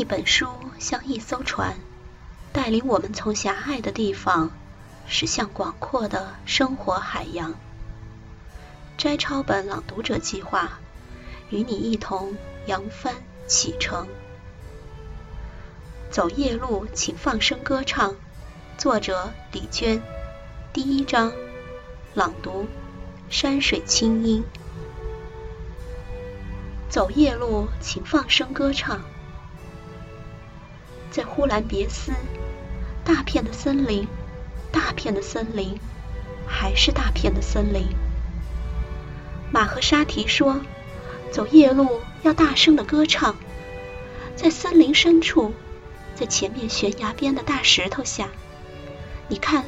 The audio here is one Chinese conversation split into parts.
一本书像一艘船，带领我们从狭隘的地方驶向广阔的生活海洋。摘抄本朗读者计划，与你一同扬帆启程。走夜路，请放声歌唱。作者：李娟。第一章，朗读：山水清音。走夜路，请放声歌唱。在呼兰别斯，大片的森林，大片的森林，还是大片的森林。马和沙提说：“走夜路要大声的歌唱，在森林深处，在前面悬崖边的大石头下，你看，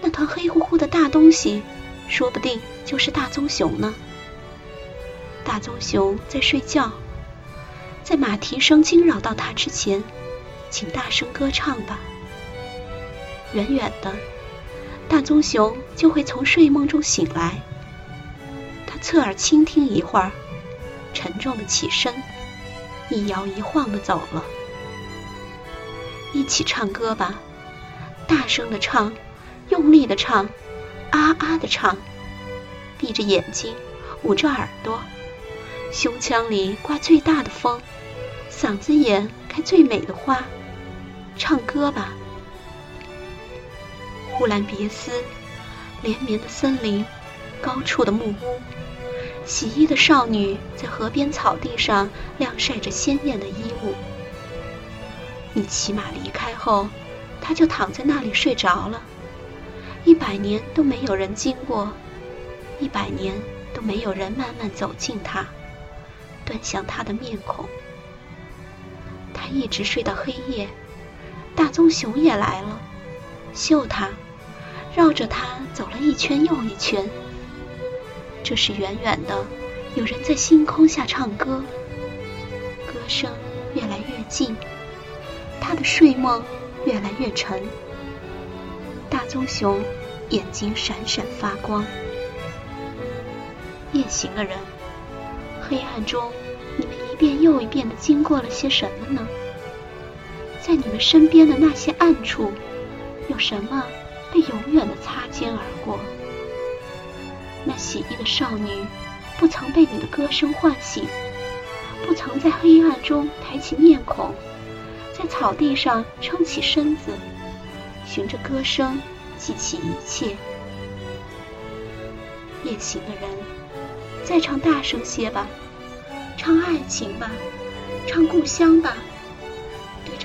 那团黑乎乎的大东西，说不定就是大棕熊呢。大棕熊在睡觉，在马蹄声惊扰到它之前，请大声歌唱吧。远远的，大棕熊就会从睡梦中醒来。”他侧耳倾听一会儿，沉重的起身，一摇一晃的走了。一起唱歌吧，大声的唱，用力的唱，啊啊的唱，闭着眼睛，捂着耳朵，胸腔里刮最大的风，嗓子眼开最美的花，唱歌吧。呼兰别斯，连绵的森林，高处的木屋。洗衣的少女在河边草地上晾晒着鲜艳的衣物。你骑马离开后，她就躺在那里睡着了。一百年都没有人经过，一百年都没有人慢慢走近她，端详她的面孔。她一直睡到黑夜，大棕熊也来了，嗅它，绕着它走了一圈又一圈。这是远远的，有人在星空下唱歌，歌声越来越近，他的睡梦越来越沉。大棕熊眼睛闪闪发光。夜行的人，黑暗中，你们一遍又一遍的经过了些什么呢？在你们身边的那些暗处，有什么被永远的擦肩而过？那洗衣的少女，不曾被你的歌声唤醒，不曾在黑暗中抬起面孔，在草地上撑起身子，循着歌声记起一切。夜行的人，再唱大声些吧，唱爱情吧，唱故乡吧，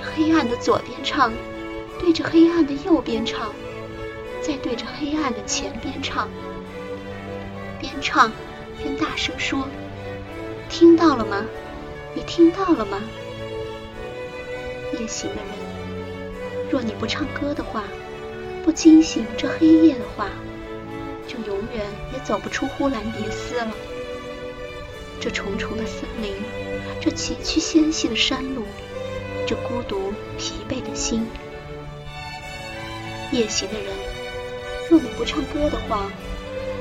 黑暗的左边唱，对着黑暗的右边唱，再对着黑暗的前边唱。边唱边大声说：“听到了吗？你听到了吗？”夜行的人，若你不唱歌的话，不惊醒这黑夜的话，就永远也走不出呼兰别斯了。这重重的森林，这崎岖纤细的山路，这孤独疲惫的心。夜行的人，若你不唱歌的话，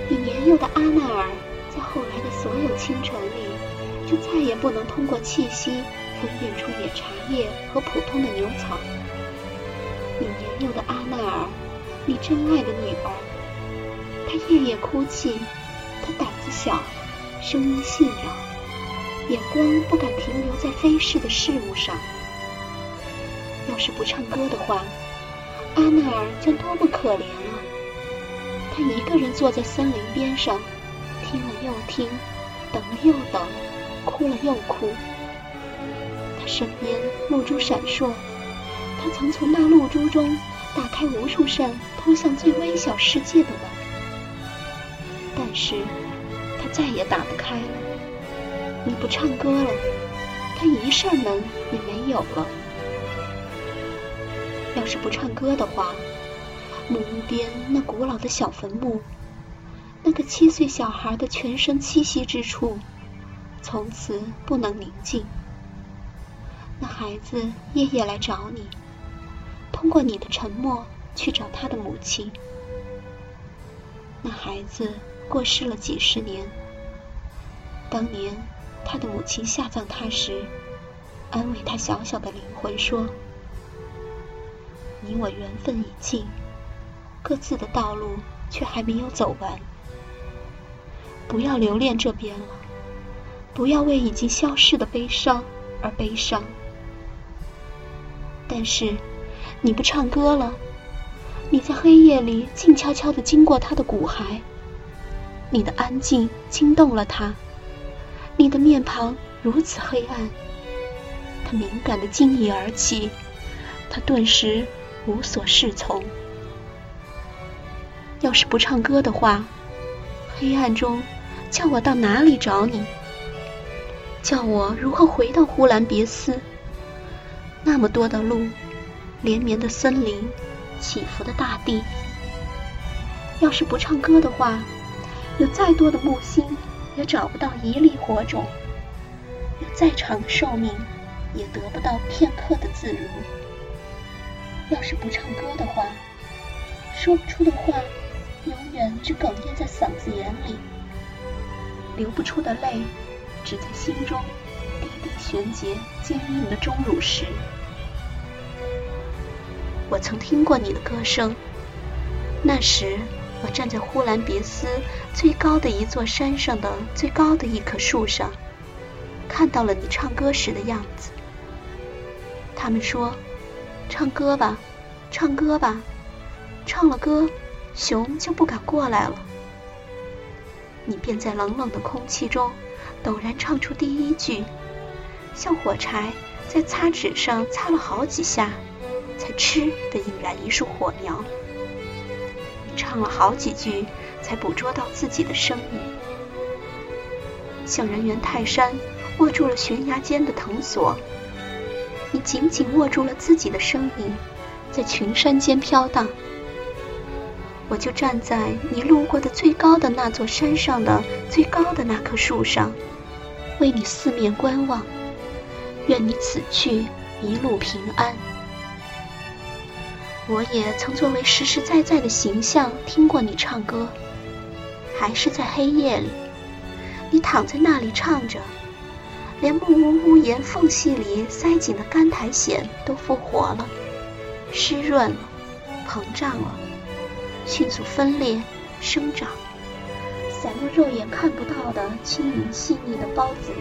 你年幼的阿奈尔，在后来的所有清晨里，就再也不能通过气息分辨出野茶叶和普通的牛草。你年幼的阿奈尔，你真爱的女儿，她夜夜哭泣，她胆子小，声音细弱眼光不敢停留在飞逝的事物上。要是不唱歌的话，阿奈尔将多么可怜啊！他一个人坐在森林边上，听了又听，等了又等，哭了又哭。他身边露珠闪烁，他曾从那露珠中打开无数扇通向最微小世界的门，但是他再也打不开了。你不唱歌了，他一扇门也没有了。要是不唱歌的话。木屋边那古老的小坟墓，那个七岁小孩的全身栖息之处，从此不能宁静。那孩子夜夜来找你，通过你的沉默去找他的母亲。那孩子过世了几十年。当年他的母亲下葬他时，安慰他小小的灵魂说：“你我缘分已尽，各自的道路却还没有走完。不要留恋这边了，不要为已经消逝的悲伤而悲伤。但是，你不唱歌了，你在黑夜里静悄悄地经过他的骨骸，你的安静惊动了他，你的面庞如此黑暗。”他敏感的惊疑而起，他顿时无所适从。要是不唱歌的话，黑暗中叫我到哪里找你？叫我如何回到呼兰别斯？那么多的路，连绵的森林，起伏的大地。要是不唱歌的话，有再多的木星也找不到一粒火种，有再长的寿命。也得不到片刻的自如。要是不唱歌的话，说不出的话，永远只哽咽在嗓子眼里；流不出的泪，只在心中滴滴旋结坚硬的钟乳石。我曾听过你的歌声，那时我站在呼兰别斯最高的一座山上的最高的一棵树上，看到了你唱歌时的样子。他们说：“唱歌吧，唱歌吧，唱了歌，熊就不敢过来了。”你便在冷冷的空气中陡然唱出第一句，像火柴在擦纸上擦了好几下，才嗤的引燃一束火苗。你唱了好几句，才捕捉到自己的声音，像人猿泰山握住了悬崖间的藤索。你紧紧握住了自己的声音，在群山间飘荡。我就站在你路过的最高的那座山上的最高的那棵树上，为你四面观望。愿你此去一路平安。我也曾作为实实在在的形象听过你唱歌，还是在黑夜里，你躺在那里唱着。连木屋屋檐缝隙里塞紧的干苔藓都复活了，湿润了，膨胀了，迅速分裂、生长，散落肉眼看不到的轻盈细腻的孢子。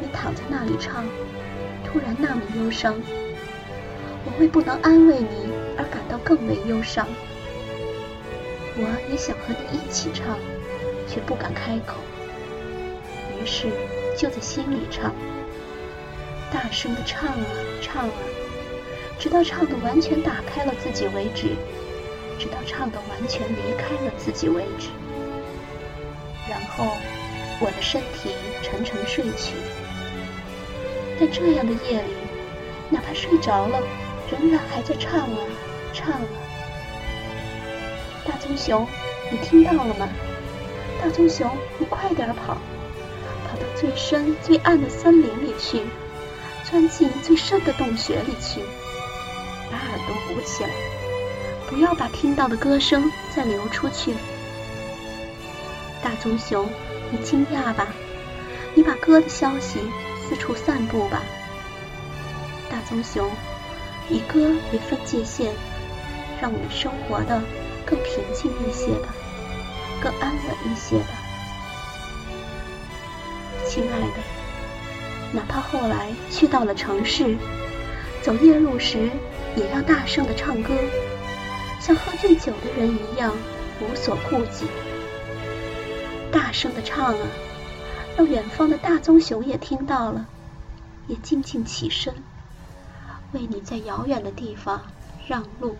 你躺在那里唱，突然那么忧伤，我为不能安慰你而感到更为忧伤。我也想和你一起唱，却不敢开口。于是就在心里唱，大声的唱啊唱啊，直到唱的完全打开了自己为止，直到唱的完全离开了自己为止。然后我的身体沉沉睡去。在这样的夜里，哪怕睡着了，仍然还在唱啊唱啊。大棕熊，你听到了吗？大棕熊，你快点跑！最深最暗的森林里去，钻进最深的洞穴里去，把耳朵捂起来，不要把听到的歌声再流出去。大棕熊，你惊讶吧？你把歌的消息四处散布吧。大棕熊，以歌为分界线，让我们生活的更平静一些吧，更安稳一些吧。亲爱的，哪怕后来去到了城市，走夜路时，也要大声的唱歌，像喝醉酒的人一样无所顾忌。大声的唱啊，让远方的大棕熊也听到了，也静静起身，为你在遥远的地方让路。